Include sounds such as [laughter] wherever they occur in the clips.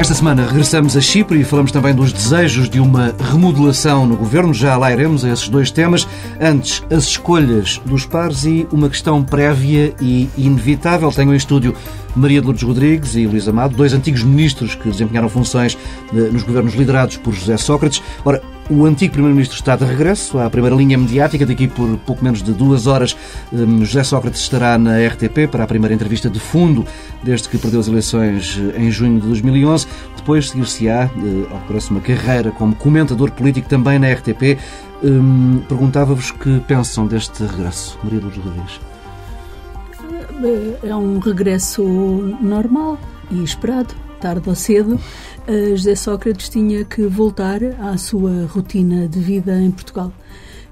Esta semana regressamos a Chipre e falamos também dos desejos de uma remodelação no governo. Já lá iremos a esses dois temas. Antes, as escolhas dos pares e uma questão prévia e inevitável. Tenho em estúdio Maria de Lourdes Rodrigues e Luís Amado, dois antigos ministros que desempenharam funções eh, nos governos liderados por José Sócrates. Ora, o antigo Primeiro-Ministro está de regresso à primeira linha mediática. Daqui por pouco menos de duas horas, hum, José Sócrates estará na RTP para a primeira entrevista de fundo desde que perdeu as eleições eh, em junho de 2011. Depois seguir-se-á, eh, ao parece, uma carreira como comentador político também na RTP. Hum, perguntava-vos que pensam deste regresso. Maria Lourdes Rodrigues. É um regresso normal e esperado, tarde ou cedo. José Sócrates tinha que voltar à sua rotina de vida em Portugal,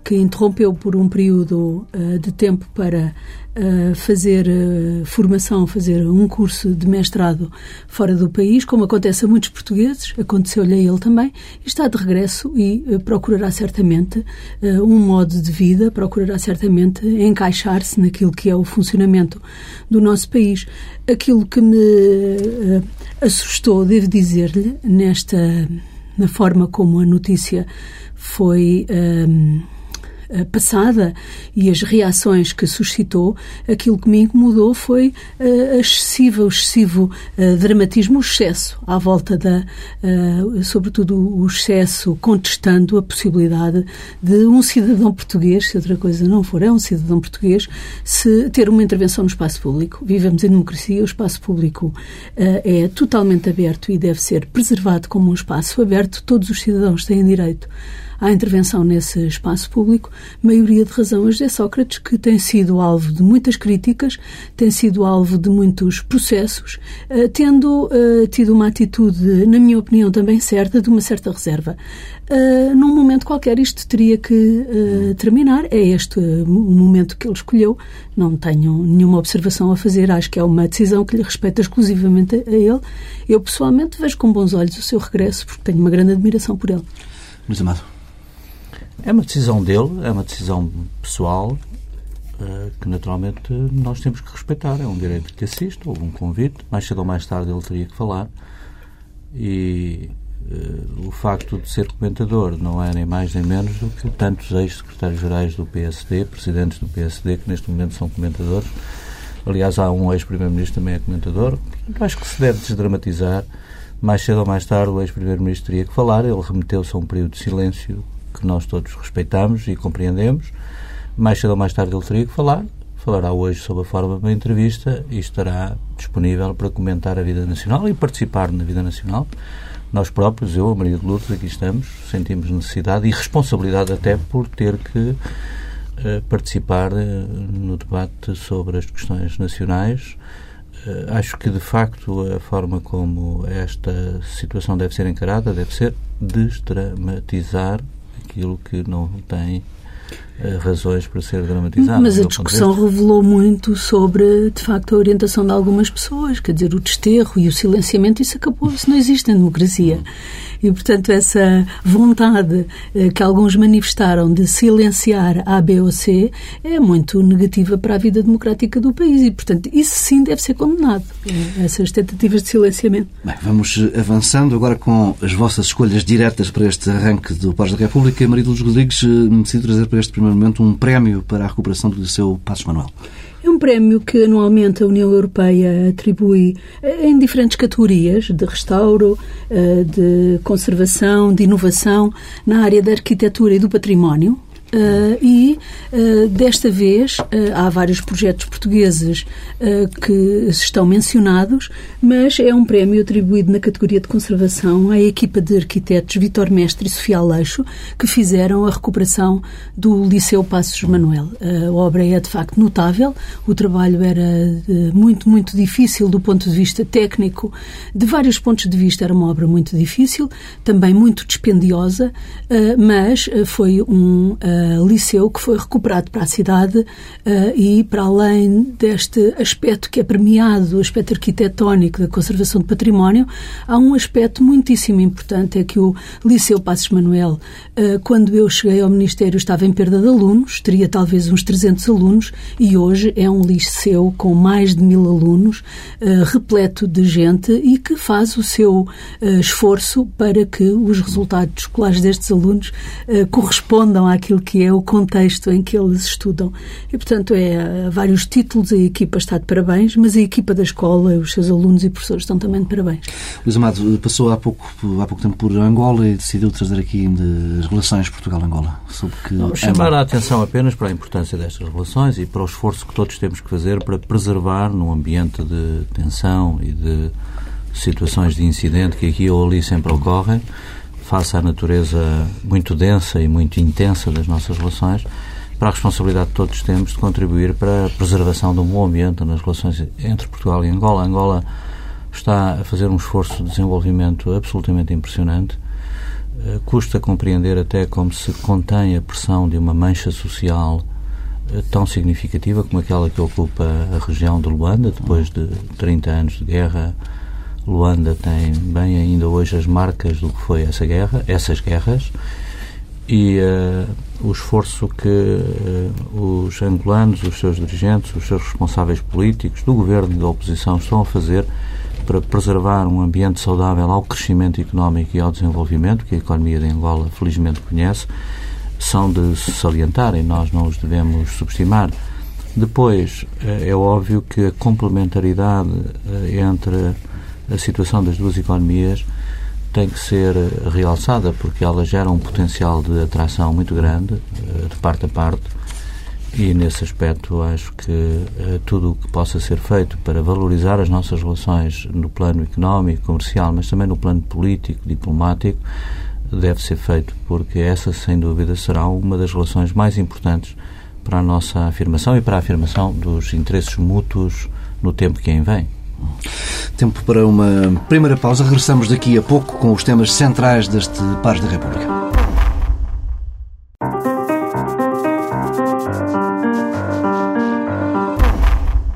que interrompeu por um período uh, de tempo para uh, fazer uh, formação, fazer um curso de mestrado fora do país, como acontece a muitos portugueses, aconteceu-lhe a ele também, e está de regresso e procurará certamente um modo de vida, procurará certamente encaixar-se naquilo que é o funcionamento do nosso país. Aquilo que me assustou, devo dizer-lhe, nesta na forma como a notícia foi um, passada e as reações que suscitou, aquilo que me incomodou foi uh, o excessivo uh, dramatismo, o excesso à volta da, uh, sobretudo o excesso contestando a possibilidade de um cidadão português, se outra coisa não for, é um cidadão português, se ter uma intervenção no espaço público. Vivemos em democracia, o espaço público é totalmente aberto e deve ser preservado como um espaço aberto. Todos os cidadãos têm direito à intervenção nesse espaço público, maioria de razão a José Sócrates, que tem sido alvo de muitas críticas, tem sido alvo de muitos processos, eh, tendo uh, tido uma atitude, na minha opinião, também certa, de uma certa reserva. Uh, num momento qualquer isto teria que terminar. É este o momento que ele escolheu. Não tenho nenhuma observação a fazer. Acho que é uma decisão que lhe respeita exclusivamente a, a ele. Eu, pessoalmente, vejo com bons olhos o seu regresso, porque tenho uma grande admiração por ele. Luís Amado. É uma decisão dele, é uma decisão pessoal uh, que naturalmente nós temos que respeitar. É um direito que assiste, houve um convite, mais cedo ou mais tarde ele teria que falar. E uh, o facto de ser comentador não é nem mais nem menos do que tantos ex-secretários-gerais do PSD, presidentes do PSD, que neste momento são comentadores. Aliás, há um ex-primeiro-ministro também é comentador. Portanto, acho que se deve desdramatizar. Mais cedo ou mais tarde o ex-primeiro-ministro teria que falar. Ele remeteu-se a um período de silêncio que nós todos respeitamos e compreendemos. Mais cedo ou mais tarde ele teria que falar. Falará hoje sob a forma de uma entrevista e estará disponível para comentar a vida nacional e participar na vida nacional. Nós próprios, eu, a Maria de Lourdes, aqui estamos, sentimos necessidade e responsabilidade até por ter que uh, participar uh, no debate sobre as questões nacionais. Uh, acho que, de facto, a forma como esta situação deve ser encarada deve ser desdramatizar aquilo que não tem razões para ser dramatizado. Mas a discussão revelou muito sobre, de facto, a orientação de algumas pessoas, quer dizer, o desterro e o silenciamento, isso acabou, isso não existe em democracia. E, portanto, essa vontade eh, que alguns manifestaram de silenciar A, B ou C é muito negativa para a vida democrática do país e, portanto, isso sim deve ser condenado, eh, essas tentativas de silenciamento. Bem, vamos avançando agora com as vossas escolhas diretas para este arranque do Pares da República. Maria Luz Rodrigues decidiu trazer para este primeiro momento, um prémio para a recuperação do Liceu Passos Manuel. É um prémio que anualmente a União Europeia atribui em diferentes categorias, de restauro, eh, de conservação, de inovação, na área da arquitetura e do património. Uh, e uh, desta vez uh, há vários projetos portugueses que estão mencionados, mas é um prémio atribuído na categoria de conservação à equipa de arquitetos Vitor Mestre e Sofia Aleixo, que fizeram a recuperação do Liceu Passos Manuel. a obra é de facto notável, o trabalho era muito, muito difícil do ponto de vista técnico, de vários pontos de vista era uma obra muito difícil, também muito dispendiosa, mas foi um liceu que foi recuperado para a cidade uh, e, para além deste aspecto que é premiado, o aspecto arquitetónico da conservação do património, há um aspecto muitíssimo importante, é que o Liceu Passos Manuel, uh, quando eu cheguei ao Ministério, estava em perda de alunos, teria talvez uns 300 alunos, e hoje é um liceu com mais de mil alunos, repleto de gente e que faz o seu esforço para que os resultados escolares destes alunos correspondam àquilo que é o contexto em que eles estudam. E, portanto, é vários títulos, a equipa está de parabéns, mas a equipa da escola, os seus alunos e professores estão também de parabéns. Luís Amado passou há pouco, há pouco tempo por Angola e decidiu trazer aqui as relações Portugal-Angola. chamar a atenção apenas para a importância destas relações e para o esforço que todos temos que fazer para preservar num ambiente de tensão e de situações de incidente que aqui ou ali sempre ocorrem, face à natureza muito densa e muito intensa das nossas relações, para a responsabilidade que todos temos de contribuir para a preservação de um bom ambiente nas relações entre Portugal e Angola. Angola está a fazer um esforço de desenvolvimento absolutamente impressionante. Eh, custa compreender até como se contém a pressão de uma mancha social eh, tão significativa como aquela que ocupa a região de Luanda, depois de 30 anos de guerra Luanda tem bem ainda hoje as marcas do que foi essa guerra, essas guerras, e uh, o esforço que uh, os angolanos, os seus dirigentes, os seus responsáveis políticos, do governo e da oposição estão a fazer para preservar um ambiente saudável ao crescimento económico e ao desenvolvimento, que a economia de Angola felizmente conhece, são de se salientar e nós não os devemos subestimar. Depois, eh, é óbvio que a complementaridade entre a situação das duas economias tem que ser realçada porque ela gera um potencial de atração muito grande eh, de parte a parte e nesse aspecto acho que uh, tudo o que possa ser feito para valorizar as nossas relações no plano económico, comercial, mas também no plano político, diplomático, deve ser feito porque essa sem dúvida será uma das relações mais importantes para a nossa afirmação e para a afirmação dos interesses mútuos no tempo que aí vem. Tempo para uma primeira pausa. Regressamos daqui a pouco com os temas centrais deste Pares da República.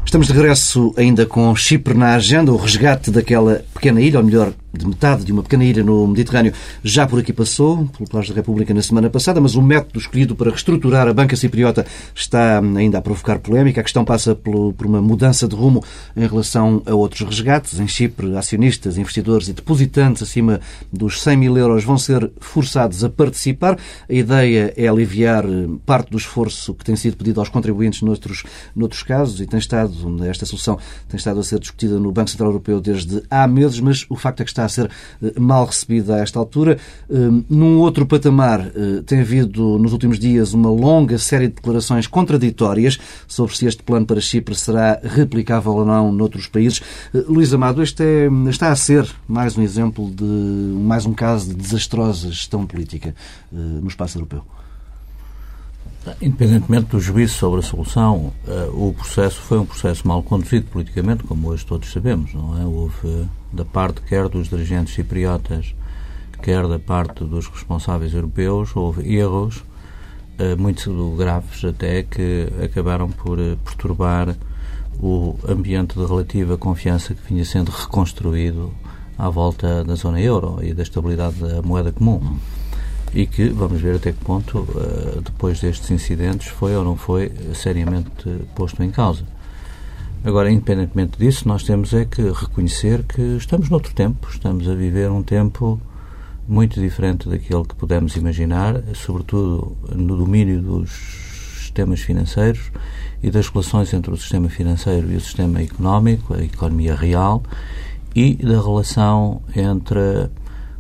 Estamos de regresso ainda com Chipre na agenda, o resgate daquela pequena ilha, ou melhor, de metade de uma pequena ilha no Mediterrâneo já por aqui passou, pelo Palácio da República na semana passada, mas o método escolhido para reestruturar a banca cipriota está ainda a provocar polémica. A questão passa por uma mudança de rumo em relação a outros resgates. Em Chipre, acionistas, investidores e depositantes acima dos 100 mil euros vão ser forçados a participar. A ideia é aliviar parte do esforço que tem sido pedido aos contribuintes noutros, noutros casos e tem estado, esta solução tem estado a ser discutida no Banco Central Europeu desde há meses, mas o facto é que está a ser eh, mal recebida a esta altura. Eh, num outro patamar, eh, tem havido nos últimos dias uma longa série de declarações contraditórias sobre se este plano para Chipre será replicável ou não noutros países. Luís Amado, este é, está a ser mais um exemplo de mais um caso de desastrosa gestão política no espaço europeu. Independentemente do juízo sobre a solução, o processo foi um processo mal conduzido politicamente, como hoje todos sabemos, não é? Houve da parte quer dos dirigentes cipriotas, quer da parte dos responsáveis europeus, houve erros uh, muito graves até que acabaram por perturbar o ambiente de relativa confiança que vinha sendo reconstruído à volta da zona euro e da estabilidade da moeda comum. E que, vamos ver até que ponto, uh, depois destes incidentes, foi ou não foi seriamente posto em causa. Agora, independentemente disso, nós temos é que reconhecer que estamos noutro tempo, estamos a viver um tempo muito diferente daquele que pudemos imaginar, sobretudo no domínio dos sistemas financeiros e das relações entre o sistema financeiro e o sistema económico, a economia real, e da relação entre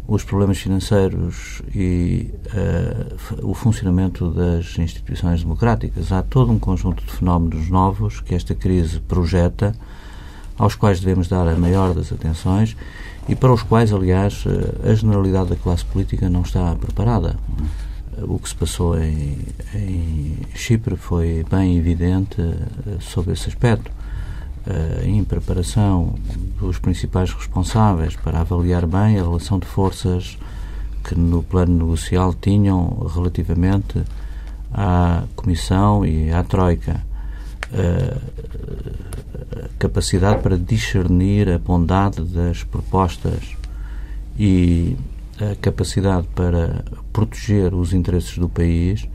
os problemas financeiros e uh, o funcionamento das instituições democráticas. Há todo um conjunto de fenómenos novos que esta crise projeta, aos quais devemos dar a maior das atenções e para os quais, aliás, eh, a generalidade da classe política não está preparada. O que se passou em, em Chipre foi bem evidente eh, sobre esse aspecto uh, em preparação dos principais responsáveis para avaliar bem a relação de forças que no plano negocial tinham relativamente à Comissão e à Troika. Uh, capacidade para discernir a bondade das propostas e a capacidade para proteger os interesses do país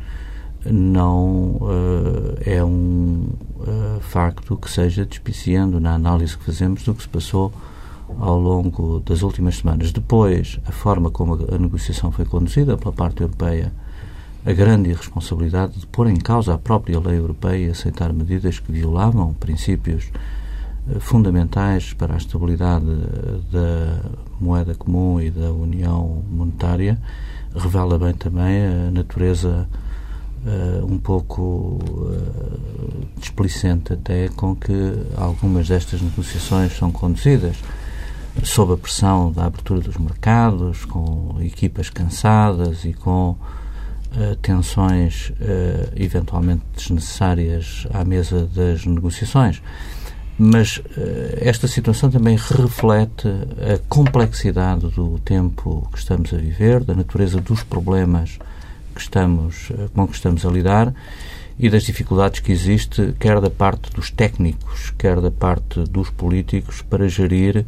não uh, é um uh, facto que seja despiciando na análise que fazemos do que se passou ao longo das últimas semanas. Depois, a forma como a negociação foi conduzida pela parte europeia, a grande irresponsabilidade de pôr em causa a própria lei europeia e aceitar medidas que violavam princípios uh, fundamentais para a estabilidade da moeda comum e da união monetária, revela bem também a natureza uh, um pouco uh, displicente até com que algumas destas negociações são conduzidas sob a pressão da abertura dos mercados, com equipas cansadas e com uh, tensões eventualmente desnecessárias à mesa das negociações. Mas esta situação também reflete a complexidade do tempo que estamos a viver, da natureza dos problemas que estamos, eh, com que estamos a lidar e das dificuldades que existe, quer da parte dos técnicos, quer da parte dos políticos, para gerir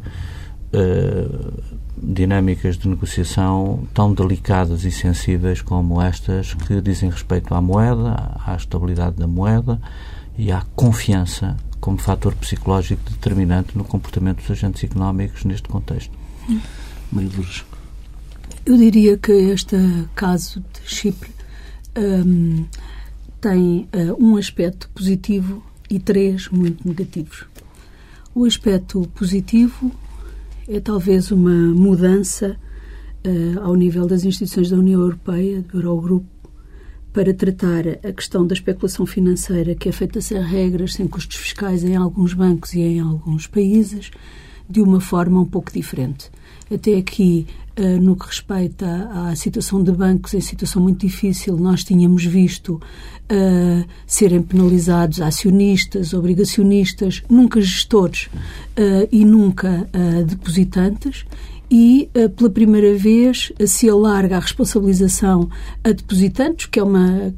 uh, dinâmicas de negociação tão delicadas e sensíveis como estas que dizem respeito à moeda, à estabilidade da moeda e à confiança como fator psicológico determinante no comportamento dos agentes económicos neste contexto. Maria Lourdes. Eu diria que este caso de Chipre um, tem uh, um aspecto positivo e três muito negativos. O aspecto positivo é talvez uma mudança uh, ao nível das instituições da União Europeia, do Eurogrupo, para tratar a questão da especulação financeira, que é feita sem regras, sem custos fiscais em alguns bancos e em alguns países, de uma forma um pouco diferente. Até aqui, eh, no que respeita à situação de bancos em situação muito difícil, nós tínhamos visto uh, serem penalizados acionistas, obrigacionistas, nunca gestores uh, e nunca uh, depositantes. E, pela primeira vez, se alarga a responsabilização a depositantes, que é uma,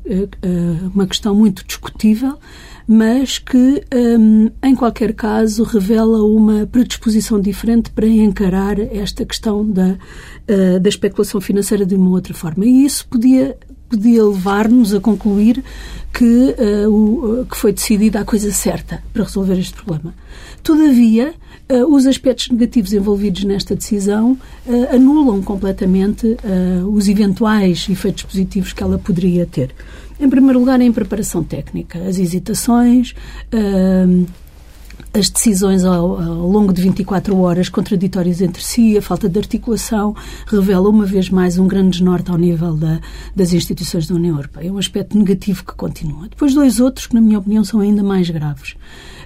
uma questão muito discutível, mas que, um, em qualquer caso, revela uma predisposição diferente para encarar esta questão da, uh, da especulação financeira de uma outra forma. E isso podia, podia levar-nos a concluir que, uh, o, que foi decidida a coisa certa para resolver este problema. Todavia, uh, os aspectos negativos envolvidos nesta decisão uh, anulam completamente os eventuais efeitos positivos que ela poderia ter. Em primeiro lugar, em preparação técnica, as hesitações, uh, as decisões ao, ao, longo de 24 horas contraditórias entre si, a falta de articulação, revela uma vez mais um grande desnorte ao nível da, das instituições da União Europeia. É um aspecto negativo que continua. Depois, dois outros que, na minha opinião, são ainda mais graves.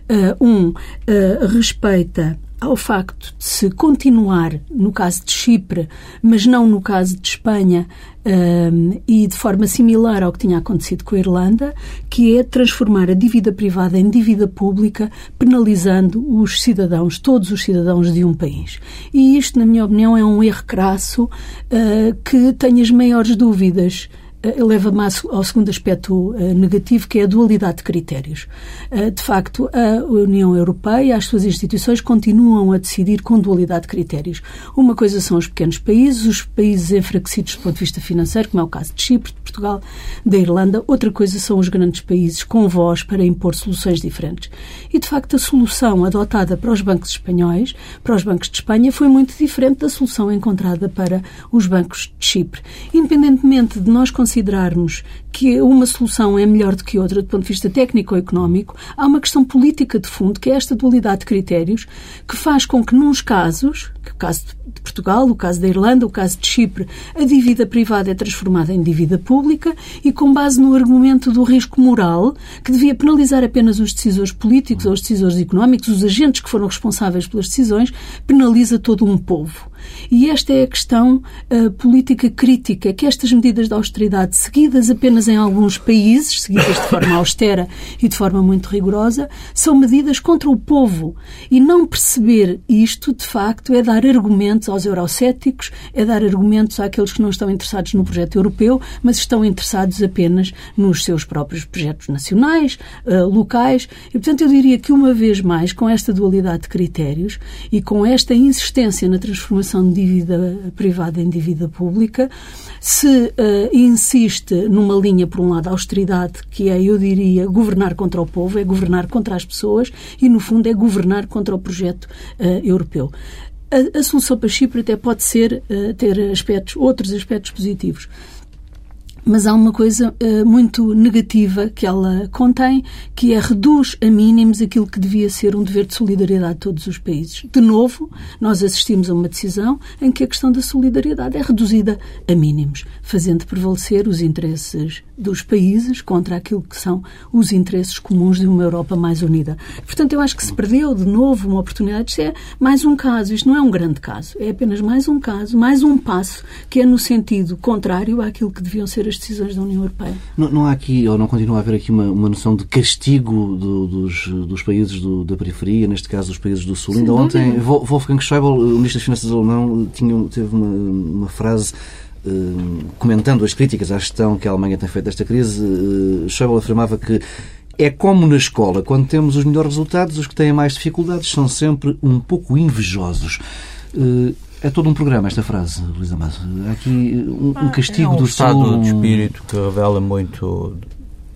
Uh, um uh, respeita ao facto de se continuar, no caso de Chipre, mas não no caso de Espanha, um, e de forma similar ao que tinha acontecido com a Irlanda, que é transformar a dívida privada em dívida pública, penalizando os cidadãos, todos os cidadãos de um país. E isto, na minha opinião, é um erro crasso uh, que tem as maiores dúvidas leva-me ao segundo aspecto uh, negativo, que é a dualidade de critérios. Uh, de facto, a União Europeia, as suas instituições, continuam a decidir com dualidade de critérios. Uma coisa são os pequenos países, os países enfraquecidos do ponto de vista financeiro, como é o caso de Chipre, de Portugal, da Irlanda. Outra coisa são os grandes países com voz para impor soluções diferentes. E, de facto, a solução adotada para os bancos espanhóis, para os bancos de Espanha, foi muito diferente da solução encontrada para os bancos de Chipre. Independentemente de nós conseguirmos considerarmos que uma solução é melhor do que outra do ponto de vista técnico ou económico, há uma questão política de fundo, que é esta dualidade de critérios, que faz com que, nos casos, que o caso de Portugal, o caso da Irlanda, o caso de Chipre, a dívida privada é transformada em dívida pública e com base no argumento do risco moral, que devia penalizar apenas os decisores políticos ou os decisores económicos, os agentes que foram responsáveis pelas decisões, penaliza todo um povo. E esta é a questão uh, política crítica, que estas medidas de austeridade seguidas apenas em alguns países, seguidas de forma austera e de forma muito rigorosa, são medidas contra o povo. E não perceber isto, de facto, é dar argumentos aos eurocéticos, é dar argumentos àqueles que não estão interessados no projeto europeu, mas estão interessados apenas nos seus próprios projetos nacionais, uh, locais. E, portanto, eu diria que, uma vez mais, com esta dualidade de critérios e com esta insistência na transformação de dívida privada em dívida pública, se uh, insiste numa linha, por um lado, austeridade, que é, eu diria, governar contra o povo, é governar contra as pessoas e, no fundo, é governar contra o projeto uh, europeu. A, a, solução para Chipre até pode ser uh, ter aspectos, outros aspectos positivos mas há uma coisa uh, muito negativa que ela contém, que é reduz a mínimos aquilo que devia ser um dever de solidariedade de todos os países. De novo, nós assistimos a uma decisão em que a questão da solidariedade é reduzida a mínimos, fazendo prevalecer os interesses dos países contra aquilo que são os interesses comuns de uma Europa mais unida. Portanto, eu acho que se perdeu de novo uma oportunidade. Isto é mais um caso, isto não é um grande caso, é apenas mais um caso, mais um passo que é no sentido contrário àquilo que deviam ser as as decisões da União Europeia. Não, não há aqui, ou não continua a haver aqui uma, uma noção de castigo do, dos, dos países do, da periferia, neste caso dos países do Sul. Sim, Ainda ontem, Wolfgang Schäuble, o Ministro das Finanças alemão, tinha, teve uma, uma frase eh, comentando as críticas à gestão que a Alemanha tem feito desta crise, uh, Schäuble afirmava que é como na escola, quando temos os melhores resultados, os que têm mais dificuldades são sempre um pouco invejosos. É todo um programa esta frase, Luís Amado. Há aqui um, um castigo é um do estado de espírito que revela muito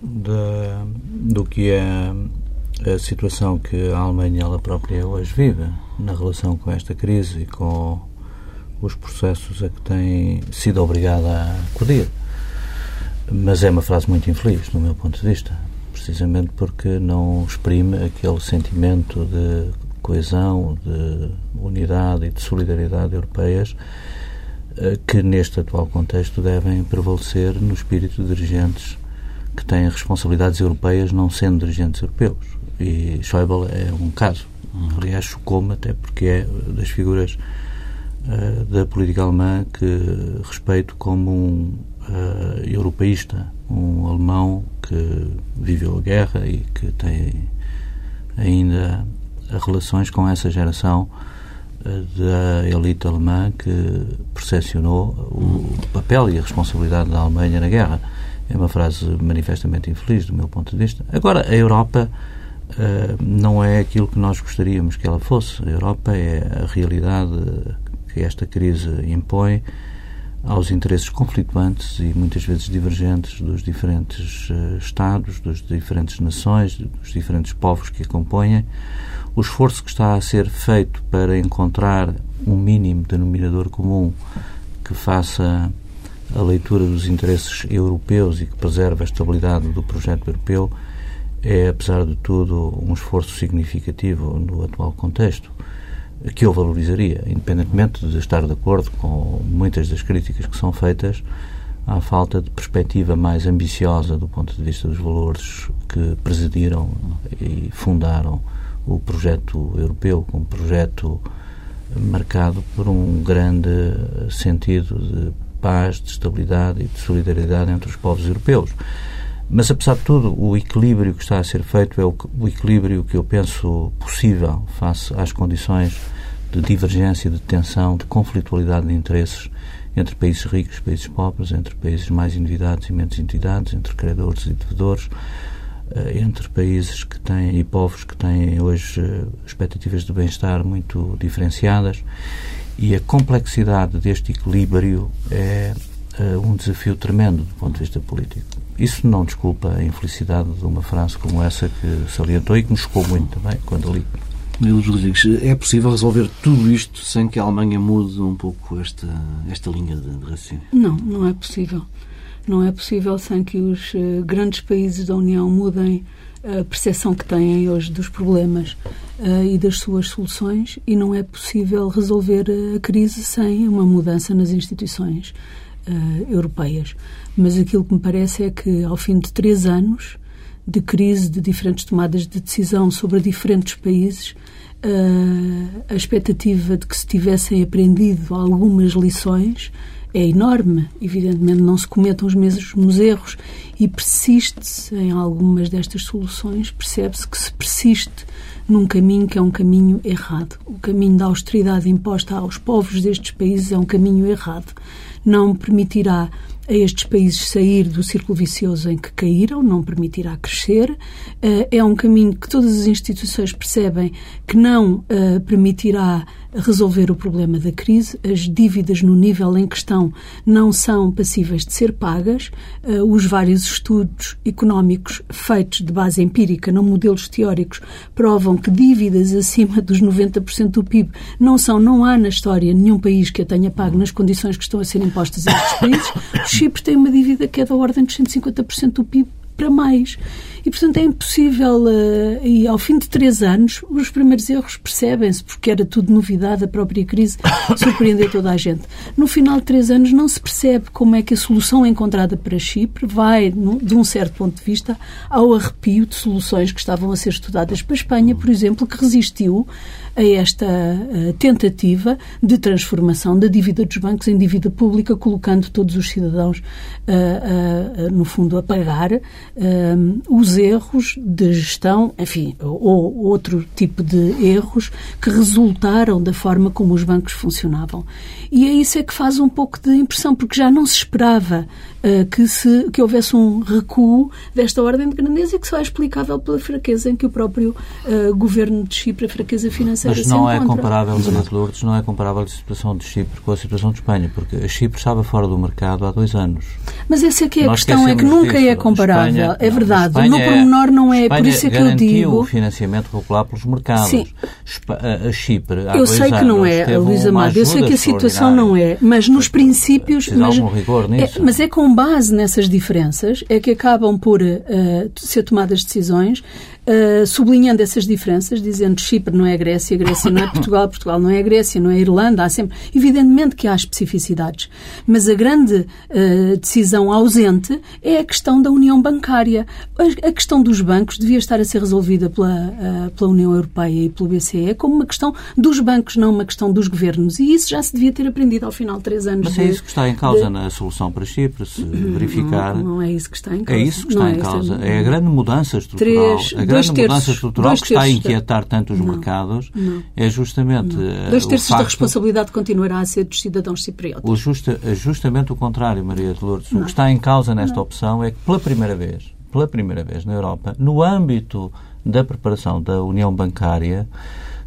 do que é a situação que a Alemanha ela própria hoje vive na relação com esta crise e com os processos a que tem sido obrigada a acudir. Mas é uma frase muito infeliz, do meu ponto de vista, precisamente porque não exprime aquele sentimento de coesão, de unidade e de solidariedade europeias eh, que neste atual contexto devem prevalecer no espírito de dirigentes que têm responsabilidades europeias não sendo dirigentes europeus. E Schäuble é um caso. Aliás, chocou-me até porque é das figuras uh, da política alemã que respeito como um uh, europeísta, um alemão que viveu a guerra e que tem ainda relações com essa geração eh, da elite alemã que percepcionou o papel e a responsabilidade da Alemanha na guerra. É uma frase manifestamente infeliz, do meu ponto de vista. Agora, a Europa uh, não é aquilo que nós gostaríamos que ela fosse. A Europa é a realidade que esta crise impõe aos interesses conflituantes e muitas vezes divergentes dos diferentes uh, Estados, das diferentes nações, dos diferentes povos que a compõem o esforço que está a ser feito para encontrar um mínimo denominador comum que faça a leitura dos interesses europeus e que preserve a estabilidade do projeto europeu é, apesar de tudo, um esforço significativo no atual contexto que eu valorizaria, independentemente de estar de acordo com muitas das críticas que são feitas à falta de perspectiva mais ambiciosa do ponto de vista dos valores que presidiram e fundaram o projeto europeu como projeto marcado por um grande sentido de paz, de estabilidade e de solidariedade entre os povos europeus. Mas, apesar de tudo, o equilíbrio que está a ser feito é o, equilíbrio que eu penso possível face às condições de divergência, de tensão, de conflitualidade de interesses entre países ricos e países pobres, entre países mais endividados e menos endividados, entre credores e devedores, entre países que têm e povos que têm hoje eh, expectativas de bem-estar muito diferenciadas e a complexidade deste equilíbrio é uh, um desafio tremendo do ponto de vista político. Isso não desculpa a infelicidade de uma frase como essa que salientou e que me chocou muito também quando li. Luís Rodrigues, é possível resolver tudo isto sem que a Alemanha mude um pouco esta, esta linha de raciocínio? Não, não é possível. Não é possível sem que os uh, grandes países da União mudem a percepção que têm hoje dos problemas uh, e das suas soluções e não é possível resolver a crise sem uma mudança nas instituições europeias. Mas aquilo que me parece é que, ao fim de três anos de crise, de diferentes tomadas de decisão sobre diferentes países, a expectativa de que se tivessem aprendido algumas lições é enorme. Evidentemente, não se cometam os mesmos erros e persiste-se em algumas destas soluções, percebe-se que se persiste num caminho que é um caminho errado. O caminho da austeridade imposta aos povos destes países é um caminho errado. Não permitirá a estes países sair do círculo vicioso em que caíram, não permitirá crescer. Eh, é um caminho que todas as instituições percebem que não eh, permitirá resolver o problema da crise. As dívidas no nível em questão não são passíveis de ser pagas. Eh, os vários estudos económicos feitos de base empírica, não modelos teóricos, provam que dívidas acima dos 90% do PIB não são, não há na história nenhum país que a tenha pago nas condições que estão a ser impostas a estes países. Chipre tem uma dívida que é da ordem dos 150% do PIB para mais. E, portanto, é impossível. Uh, e ao fim de três anos, os primeiros erros percebem-se, porque era tudo novidade, a própria crise [coughs] surpreendeu toda a gente. No final de três anos, não se percebe como é que a solução encontrada para Chipre vai, de um certo ponto de vista, ao arrepio de soluções que estavam a ser estudadas para a Espanha, por exemplo, que resistiu a esta uh, tentativa de transformação da dívida dos bancos em dívida pública, colocando todos os cidadãos, uh, no fundo, a pagar os erros de gestão, enfim, ou outro tipo de erros que resultaram da forma como os bancos funcionavam. E é isso é que faz um pouco de impressão, porque já não se esperava que, se, que houvesse um recuo desta ordem de grandeza e que só é explicável pela fraqueza em que o próprio uh, governo de Chipre, a fraqueza financeira, Mas não se é comparável, Dona Lourdes, não é comparável a situação de Chipre com a situação de Espanha, porque a Chipre estava fora do mercado há dois anos. Mas essa é que é a questão, é que nunca disso. é comparável. Espanha, é verdade. Espanha, no pormenor não é, Espanha por isso é que eu digo... o financiamento regular pelos mercados. Sim. A Chipre, há Eu sei que não é, Luísa Amado, eu sei que a situação não é, mas nos princípios... Mas, algum rigor nisso. É, mas é com base nessas diferenças é que acabam por uh, ser tomadas decisões uh, sublinhando essas diferenças, dizendo Chipre não é Grécia, Grécia não é Portugal, [coughs] Portugal não é Grécia, não é Irlanda, há sempre... Evidentemente que há especificidades, mas a grande uh, decisão ausente é a questão da união bancária. A, questão dos bancos devia estar a ser resolvida pela, uh, pela União Europeia e pelo BCE como uma questão dos bancos, não uma questão dos governos. E isso já se devia ter aprendido ao final de três anos. Mas é isso que está em causa de... na solução para Chipre, se verificar... Não, não, é isso que está em causa. É isso que está não em é causa. É, a grande mudança estrutural. Três, a grande grande mudança estrutural que está a inquietar tanto os não, mercados não, é justamente. Não. Eh, dois terços facto, da responsabilidade continuará a ser dos cidadãos cipriotas. O justa, é justamente o contrário, Maria de Lourdes. O que está em causa nesta opção é que, pela primeira vez, pela primeira vez na Europa, no âmbito da preparação da União Bancária,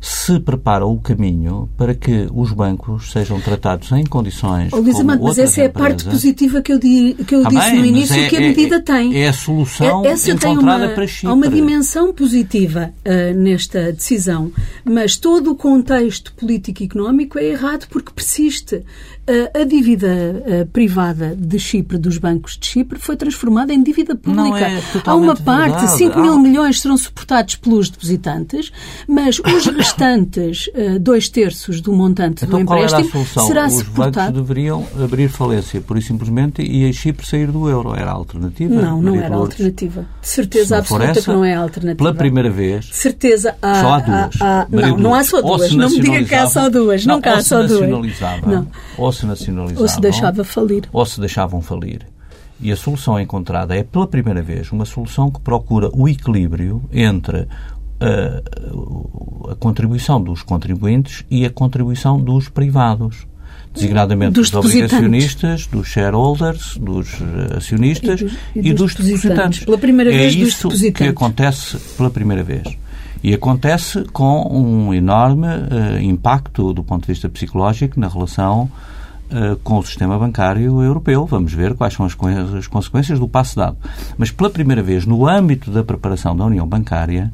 se prepara o caminho para que os bancos sejam tratados em condições. Oh, Luís mas essa é a parte positiva que eu, di, que eu ah, disse bem, no início é, que a medida é, tem. É a solução é, essa encontrada tem uma, para Chipre. Há uma dimensão positiva uh, nesta decisão, mas todo o contexto político e económico é errado porque persiste. Uh, a dívida uh, privada de Chipre, dos bancos de Chipre, foi transformada em dívida pública. É Há uma parte, verdade. 5 mil milhões serão suportados pelos depositantes, mas os restantes [laughs] uh, dois terços do montante então, do empréstimo será Os suportado. Os bancos deveriam abrir falência, por e simplesmente, e a Chipre sair do euro. Era a alternativa? Não, não era a alternativa. De certeza absoluta essa, que não é a alternativa. Pela primeira vez. De certeza há. Só há duas. Há, há, não, não há só duas. Não me diga que há só duas. Não, nunca há só duas. Não. Ou se nacionalizavam. Ou se deixava falir. Ou se deixavam falir. E a solução encontrada é, pela primeira vez, uma solução que procura o equilíbrio entre a, a contribuição dos contribuintes e a contribuição dos privados designadamente dos, dos obrigacionistas, dos shareholders, dos acionistas e dos, e dos, e dos depositantes. depositantes. Pela primeira é vez, isso que acontece pela primeira vez. E acontece com um enorme uh, impacto do ponto de vista psicológico na relação uh, com o sistema bancário europeu. Vamos ver quais são as, as consequências do passo dado. Mas pela primeira vez, no âmbito da preparação da União Bancária,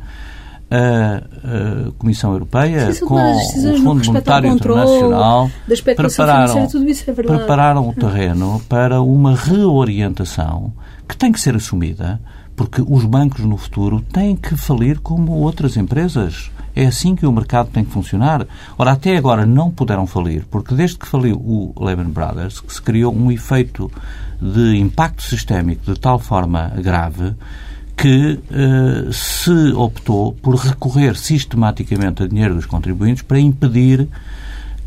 a, a Comissão Europeia Sim, com o Fundo Monetário Internacional prepararam, é prepararam o terreno para uma reorientação que tem que ser assumida porque os bancos no futuro têm que falir como outras empresas. É assim que o mercado tem que funcionar. Ora, até agora não puderam falir, porque desde que faliu o Lehman Brothers, que se criou um efeito de impacto sistémico de tal forma grave que uh, se optou por recorrer sistematicamente a dinheiro dos contribuintes para impedir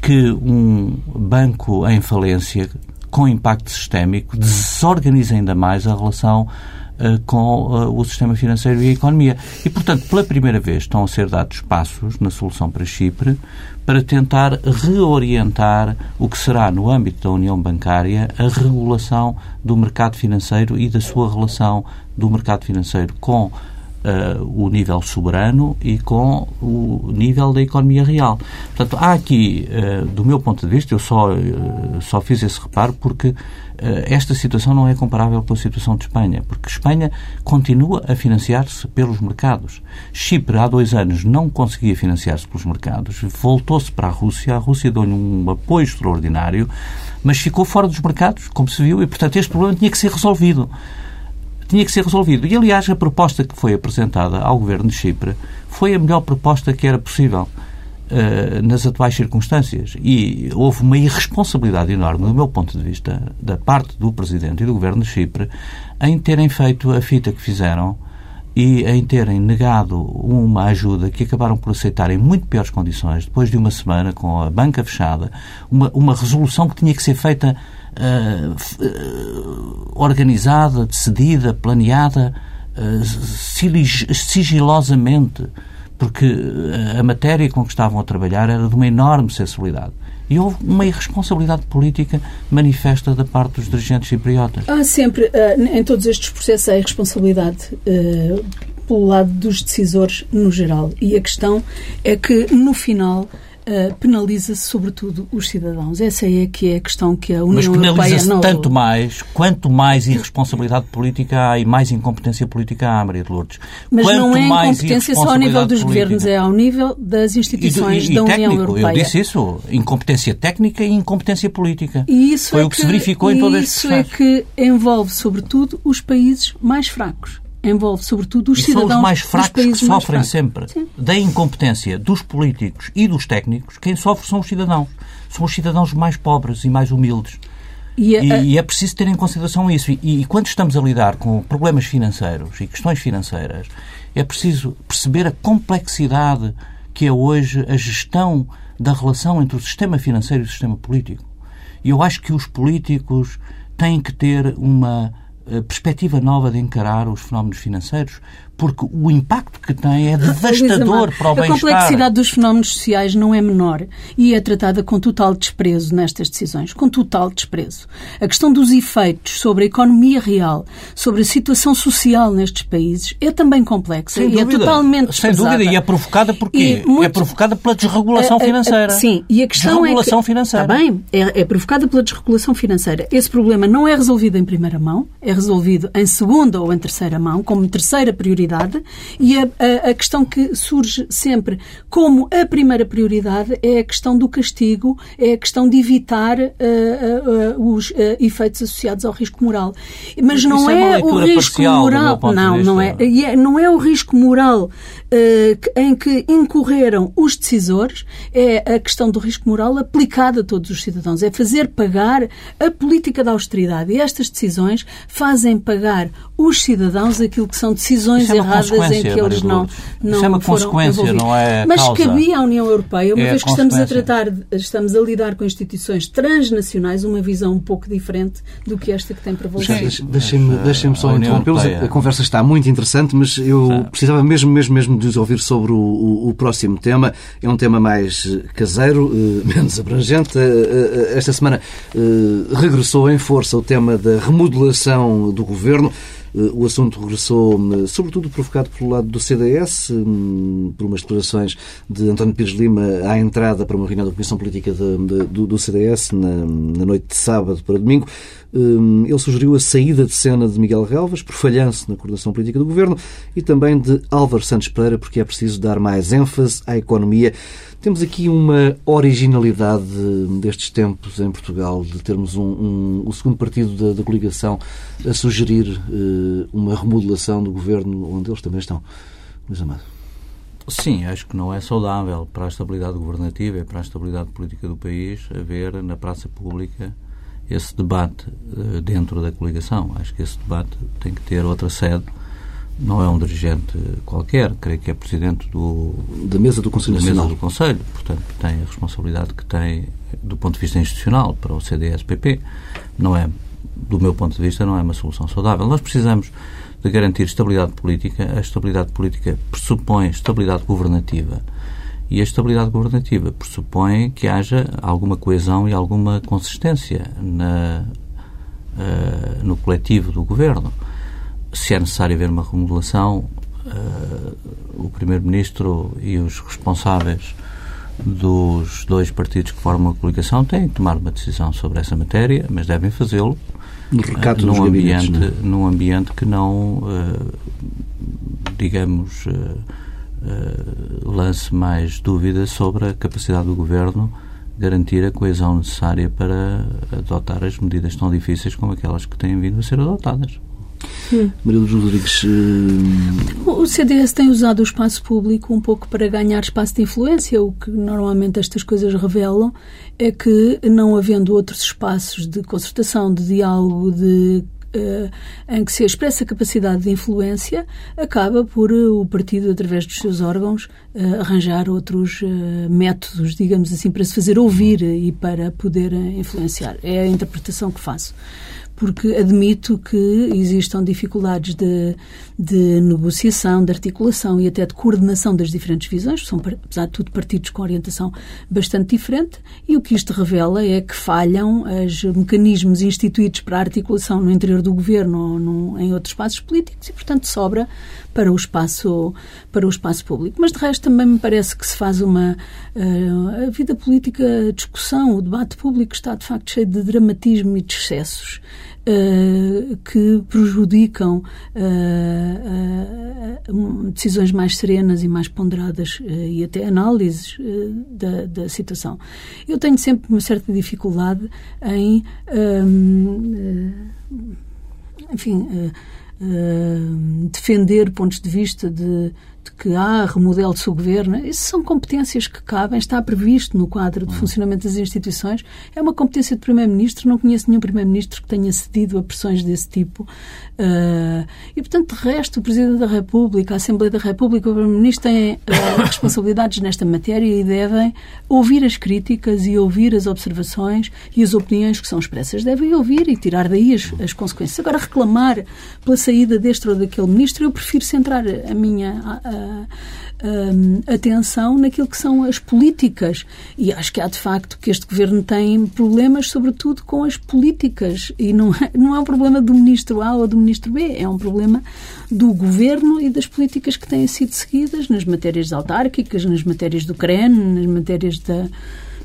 que um banco em falência com impacto sistémico, desorganiza ainda mais a relação uh, com uh, o sistema financeiro e a economia. E, portanto, pela primeira vez estão a ser dados passos na solução para Chipre para tentar reorientar o que será, no âmbito da União Bancária, a regulação do mercado financeiro e da sua relação do mercado financeiro com Uh, o nível soberano e com o nível da economia real. Portanto, há aqui, uh, do meu ponto de vista, eu só, uh, só fiz esse reparo porque esta situação não é comparável com a situação de Espanha, porque Espanha continua a financiar-se pelos mercados. Chipre, há dois anos, não conseguia financiar-se pelos mercados, voltou-se para a Rússia, a Rússia deu-lhe um apoio extraordinário, mas ficou fora dos mercados, como se viu, e, portanto, este problema tinha que ser resolvido tinha que ser resolvido. E, aliás, a proposta que foi apresentada ao governo de Chipre foi a melhor proposta que era possível uh, nas atuais circunstâncias. E houve uma irresponsabilidade enorme, do meu ponto de vista, da parte do Presidente e do governo de Chipre, em terem feito a fita que fizeram e em terem negado uma ajuda que acabaram por aceitar em muito piores condições, depois de uma semana com a banca fechada, uma, uma resolução que tinha que ser feita uh, organizada, decidida, planeada, uh, sigilosamente, porque a matéria com que estavam a trabalhar era de uma enorme sensibilidade. E houve uma irresponsabilidade política manifesta da parte dos dirigentes cipriotas. Há sempre, em todos estes processos, a irresponsabilidade pelo lado dos decisores no geral. E a questão é que, no final, Uh, penaliza-se sobretudo os cidadãos. Essa é que é a questão que a União Mas penaliza-se não... tanto mais, quanto mais irresponsabilidade política há e mais incompetência política há, Maria de Lourdes. Mas quanto não é incompetência só ao nível dos política... governos, é ao nível das instituições e, e, da União técnico, Europeia. Eu disse isso, incompetência técnica e incompetência política. E isso Foi é o que, que se verificou em este processo. Isso é que envolve, sobretudo, os países mais fracos envolve sobretudo os e cidadãos são os mais fracos que sofrem sempre Sim. da incompetência dos políticos e dos técnicos. Quem sofre são os cidadãos. São os cidadãos mais pobres e mais humildes. E, a... e, e é preciso ter em consideração isso. E, e quando estamos a lidar com problemas financeiros e questões financeiras, é preciso perceber a complexidade que é hoje a gestão da relação entre o sistema financeiro e o sistema político. E eu acho que os políticos têm que ter uma perspectiva nova de encarar os fenómenos financeiros, porque o impacto que tem é devastador para o bem-estar. A complexidade dos fenómenos sociais não é menor e é tratada com total desprezo nestas decisões, com total desprezo. A questão dos efeitos sobre a economia real, sobre a situação social nestes países, é também complexa Sem e dúvida. é totalmente Sem dúvida, e é provocada por quê? Muito... É provocada pela desregulação financeira. sim, e a questão desregulação é que... financeira. Está bem, é, é provocada pela desregulação financeira. Esse problema não é resolvido em primeira mão, é resolvido em segunda ou em terceira mão, como terceira prioridade e a, a, a, questão que surge sempre como a primeira prioridade é a questão do castigo, é a questão de evitar uh, uh, os efeitos associados ao risco moral. Mas não é, é o risco moral, não, não é, é, não é o risco moral em que incorreram os decisores, é a questão do risco moral aplicado a todos os cidadãos, é fazer pagar a política da austeridade. E estas decisões fazem pagar os cidadãos aquilo que são decisões erradas em que eles não, não Isso é uma consequência, não é Mas causa. cabia à União Europeia, uma é vez que estamos a tratar, estamos a lidar com instituições transnacionais, uma visão um pouco diferente do que esta que tem prevalecido. Deixem-me deixem só interrompê-los. A conversa está muito interessante, mas eu Sim. precisava mesmo, mesmo, mesmo de ouvir sobre o, o, o, próximo tema. É um tema mais caseiro, uh, [laughs] menos abrangente. Uh, esta semana regressou em força o tema da remodelação do governo. Eh, o assunto regressou, hum, sobretudo provocado pelo lado do CDS, hum, por umas declarações de António Pires Lima à entrada para uma reunião da Comissão Política do, CDS na, na noite de sábado para domingo. Hum, ele sugeriu a saída de cena de Miguel Relvas por falhanço na coordenação política do governo e também de Álvaro Santos Pereira, porque é preciso dar mais ênfase à economia. Temos aqui uma originalidade destes tempos em Portugal, de termos um, um, o segundo partido da, da coligação a sugerir uh, uma remodelação do governo onde eles também estão. Luís Amado. Sim, acho que não é saudável para a estabilidade governativa e para a estabilidade política do país haver na praça pública esse debate uh, dentro da coligação. Acho que esse debate tem que ter outra sede não é um dirigente qualquer, creio que é presidente do, da mesa do Conselho da mesa do Conselho, portanto tem a responsabilidade que tem do ponto de vista institucional para o CDS-PP. Não é, do meu ponto de vista, não é uma solução saudável. Nós precisamos de garantir estabilidade política. A estabilidade política pressupõe estabilidade governativa. E a estabilidade governativa pressupõe que haja alguma coesão e alguma consistência na, uh, no coletivo do governo. Se é necessário haver uma remodelação, uh, o Primeiro-Ministro e os responsáveis dos dois partidos que formam a coligação têm que tomar uma decisão sobre essa matéria, mas devem fazê-lo uh, num, ambiente, é? num ambiente que não, digamos, Uh, lance mais dúvidas sobre a capacidade do Governo garantir a coesão necessária para adotar as medidas tão difíceis como aquelas que têm vindo a ser adotadas. Maria Luz Rodrigues. Uh... O CDS tem usado o espaço público um pouco para ganhar espaço de influência. O que normalmente estas coisas revelam é que, não havendo outros espaços de concertação, de diálogo, de Uh, em que se expressa capacidade de influência, acaba por uh, o partido, através dos seus órgãos, uh, arranjar outros métodos, digamos assim, para se fazer ouvir e para poder influenciar. É a interpretação que faço porque admito que existam dificuldades de, de, negociação, de articulação e até de coordenação das diferentes visões, são, apesar de tudo, partidos com orientação bastante diferente, e o que isto revela é que falham os mecanismos instituídos para a articulação no interior do governo ou no, em outros espaços políticos e, portanto, sobra para o espaço para o espaço público. Mas de resto também me parece que se faz uma uh, a vida política, a discussão, o debate público está de facto cheio de dramatismo e de excessos. Uh, que prejudicam uh, decisões mais serenas e mais ponderadas e até análises da, da, situação. Eu tenho sempre uma certa dificuldade em, enfim, defender pontos de vista de de que há remodelo do seu governo, isso são competências que cabem, está previsto no quadro de funcionamento das instituições. É uma competência do Primeiro-Ministro, não conheço nenhum Primeiro-Ministro que tenha cedido a pressões desse tipo. Uh, e, portanto, de resto, o Presidente da República, a Assembleia da República, o Primeiro-Ministro têm uh, [coughs] responsabilidades nesta matéria e devem ouvir as críticas e ouvir as observações e as opiniões que são expressas. Devem ouvir e tirar daí as, as consequências. Agora, reclamar pela saída deste ou daquele Ministro, eu prefiro centrar a minha atenção naquilo que são as políticas. E acho que há de facto que este governo tem problemas, sobretudo com as políticas. E não é, não é um problema do ministro A ou do ministro B, é um problema do governo e das políticas que têm sido seguidas nas matérias autárquicas, nas matérias do CREN, nas matérias da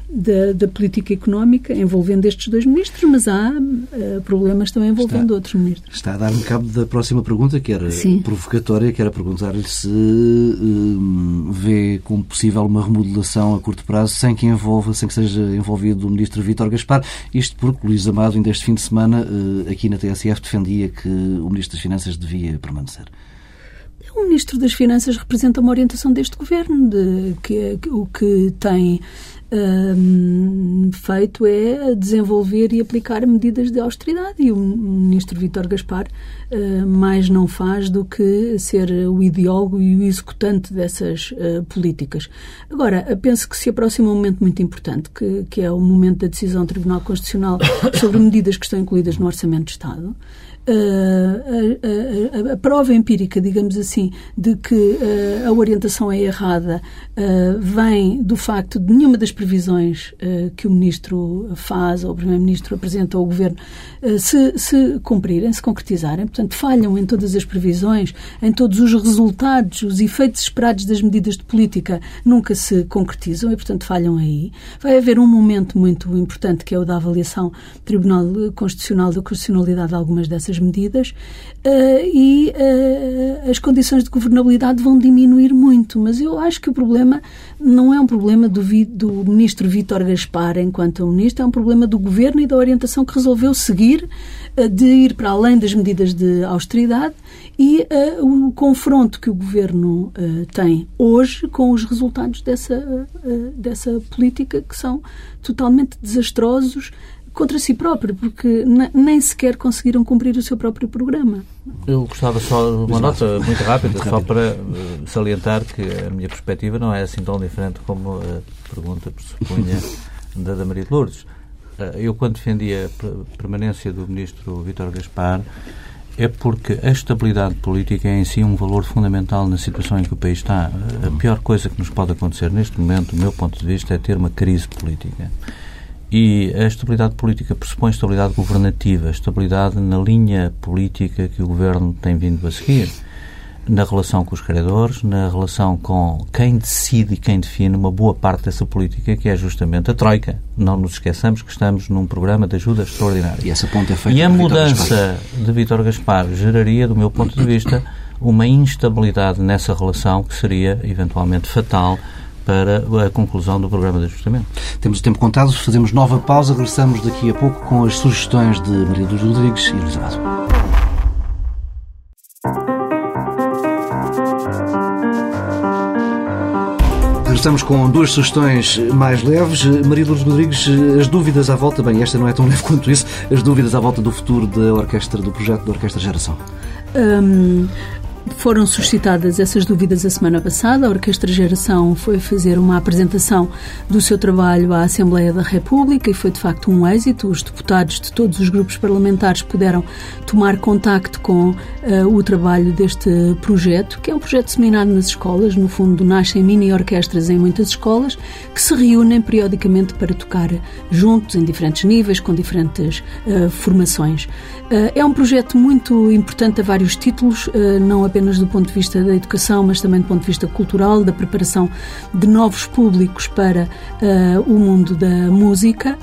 da, da, política económica envolvendo estes dois ministros, mas há uh, problemas também envolvendo está, outros ministros. Está a dar-me cabo da próxima pergunta, que era Sim. provocatória, que era perguntar-lhe se uh, vê como possível uma remodelação a curto prazo sem que envolva, sem que seja envolvido o ministro Vítor Gaspar. Isto porque Luís Amado, ainda este fim de semana, uh, aqui na TSF, defendia que o ministro das Finanças devia permanecer. O Ministro das Finanças representa uma orientação deste governo, de que, que o que tem feito é desenvolver e aplicar medidas de austeridade. E o ministro Vítor Gaspar uh, mais não faz do que ser o ideólogo e o executante dessas uh, políticas. Agora, penso que se aproxima um momento muito importante, que, que é o momento da decisão do Tribunal Constitucional sobre medidas que estão incluídas no Orçamento de Estado a, a, a, prova empírica, digamos assim, de que uh, a orientação é errada uh, vem do facto de nenhuma das previsões uh, que o Ministro faz ou o Primeiro-Ministro apresenta ao Governo se, se cumprirem, se concretizarem. Portanto, falham em todas as previsões, em todos os resultados, os efeitos esperados das medidas de política nunca se concretizam e, portanto, falham aí. Vai haver um momento muito importante que é o da avaliação Tribunal Constitucional da constitucionalidade de algumas dessas medidas uh, e uh, as condições de governabilidade vão diminuir muito. Mas eu acho que o problema não é um problema do, do ministro Vítor Gaspar enquanto ministro, é um problema do governo e da orientação que resolveu seguir uh, de ir para além das medidas de austeridade e o confronto que o governo tem hoje com os resultados dessa, dessa política que são totalmente desastrosos contra si próprio, porque nem sequer conseguiram cumprir o seu próprio programa. Eu gostava só de uma nota muito rápida, só para uh, salientar que a minha perspectiva não é assim tão diferente como a pergunta pressupunha [laughs] da, da Maria de Lourdes. Uh, eu, quando defendi a permanência do ministro Vítor Gaspar, é porque a estabilidade política é em si um valor fundamental na situação em que o país está. A pior coisa que nos pode acontecer neste momento, do meu ponto de vista, é ter uma crise política. E a estabilidade política pressupõe estabilidade governativa, estabilidade na linha política que o governo tem vindo a seguir na relação com os credores, na relação com quem decide e quem define uma boa parte dessa política, que é justamente a Troika. Não nos esqueçamos que estamos num programa de ajuda extraordinária. E essa ponta é feita E a mudança de Vítor Gaspar geraria, do meu ponto de vista, uma instabilidade nessa relação que seria eventualmente fatal para a conclusão do programa de ajustamento. Temos o tempo contado, fazemos nova pausa, regressamos daqui a pouco com as sugestões de Maria dos Rodrigues e Luís Amado. Estamos com duas sugestões mais leves. Maria Lourdes Rodrigues, as dúvidas à volta, bem, esta não é tão leve quanto isso, as dúvidas à volta do futuro da orquestra, do projeto da Orquestra Geração. Hum, foram suscitadas essas dúvidas a semana passada. A Orquestra Geração foi fazer uma apresentação do seu trabalho à Assembleia da República e foi de facto um êxito. Os deputados de todos os grupos parlamentares puderam tomar contacto com uh, o trabalho deste projeto, que é um projeto disseminado nas escolas. No fundo, nascem mini-orquestras em muitas escolas que se reúnem periodicamente para tocar juntos, em diferentes níveis, com diferentes uh, formações. Uh, é um projeto muito importante a vários títulos, não apenas apenas do ponto de vista da educação, mas também do ponto de vista cultural, da preparação de novos públicos para uh, o mundo da música.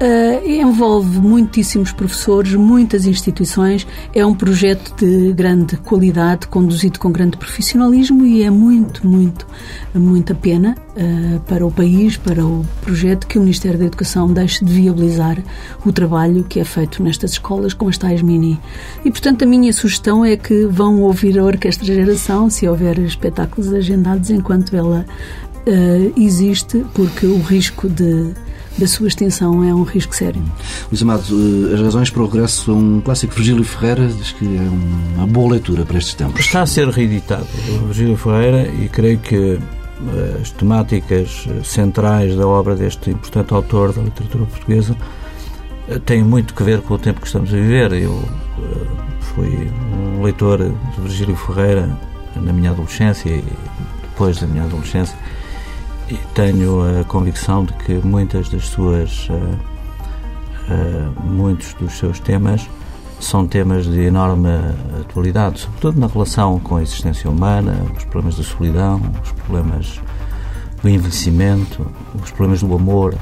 Uh, envolve muitíssimos professores, muitas instituições. É um projeto de grande qualidade, conduzido com grande profissionalismo e é muito, muito, muita pena uh, para o país, para o projeto, que o Ministério da Educação deixe de viabilizar o trabalho que é feito nestas escolas com as tais mini. E, portanto, a minha sugestão é que vão ouvir a Orquestra Geração, se houver espetáculos agendados, enquanto ela uh, existe, porque o risco de da sua extinção é um risco sério. Luís Amado, eh, as razões para o regresso são um clássico Virgílio Ferreira, diz que é uma boa leitura para estes tempos. Está a ser reeditado o Virgílio Ferreira e creio que eh, as temáticas centrais da obra deste importante autor da literatura portuguesa eh, têm muito que ver com o tempo que estamos a viver. Eu fui um leitor de Virgílio Ferreira na minha adolescência e depois da minha adolescência e tenho a convicção de que muitas das suas uh, uh, muitos dos seus temas são temas de enorme atualidade, sobretudo na relação com a existência humana, os problemas da solidão, os problemas do envelhecimento, os problemas do amor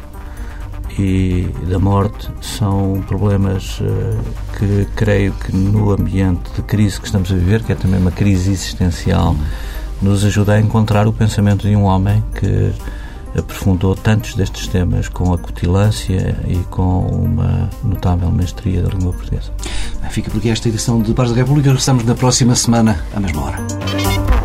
e da morte. São problemas uh, que creio que no ambiente de crise que estamos a viver, que é também uma crise existencial, nos ajuda a encontrar o pensamento de um homem que aprofundou tantos destes temas com acutilância e com uma notável mestria da língua portuguesa. Fica por aqui esta edição de Paz da República. Regressamos na próxima semana, à mesma hora.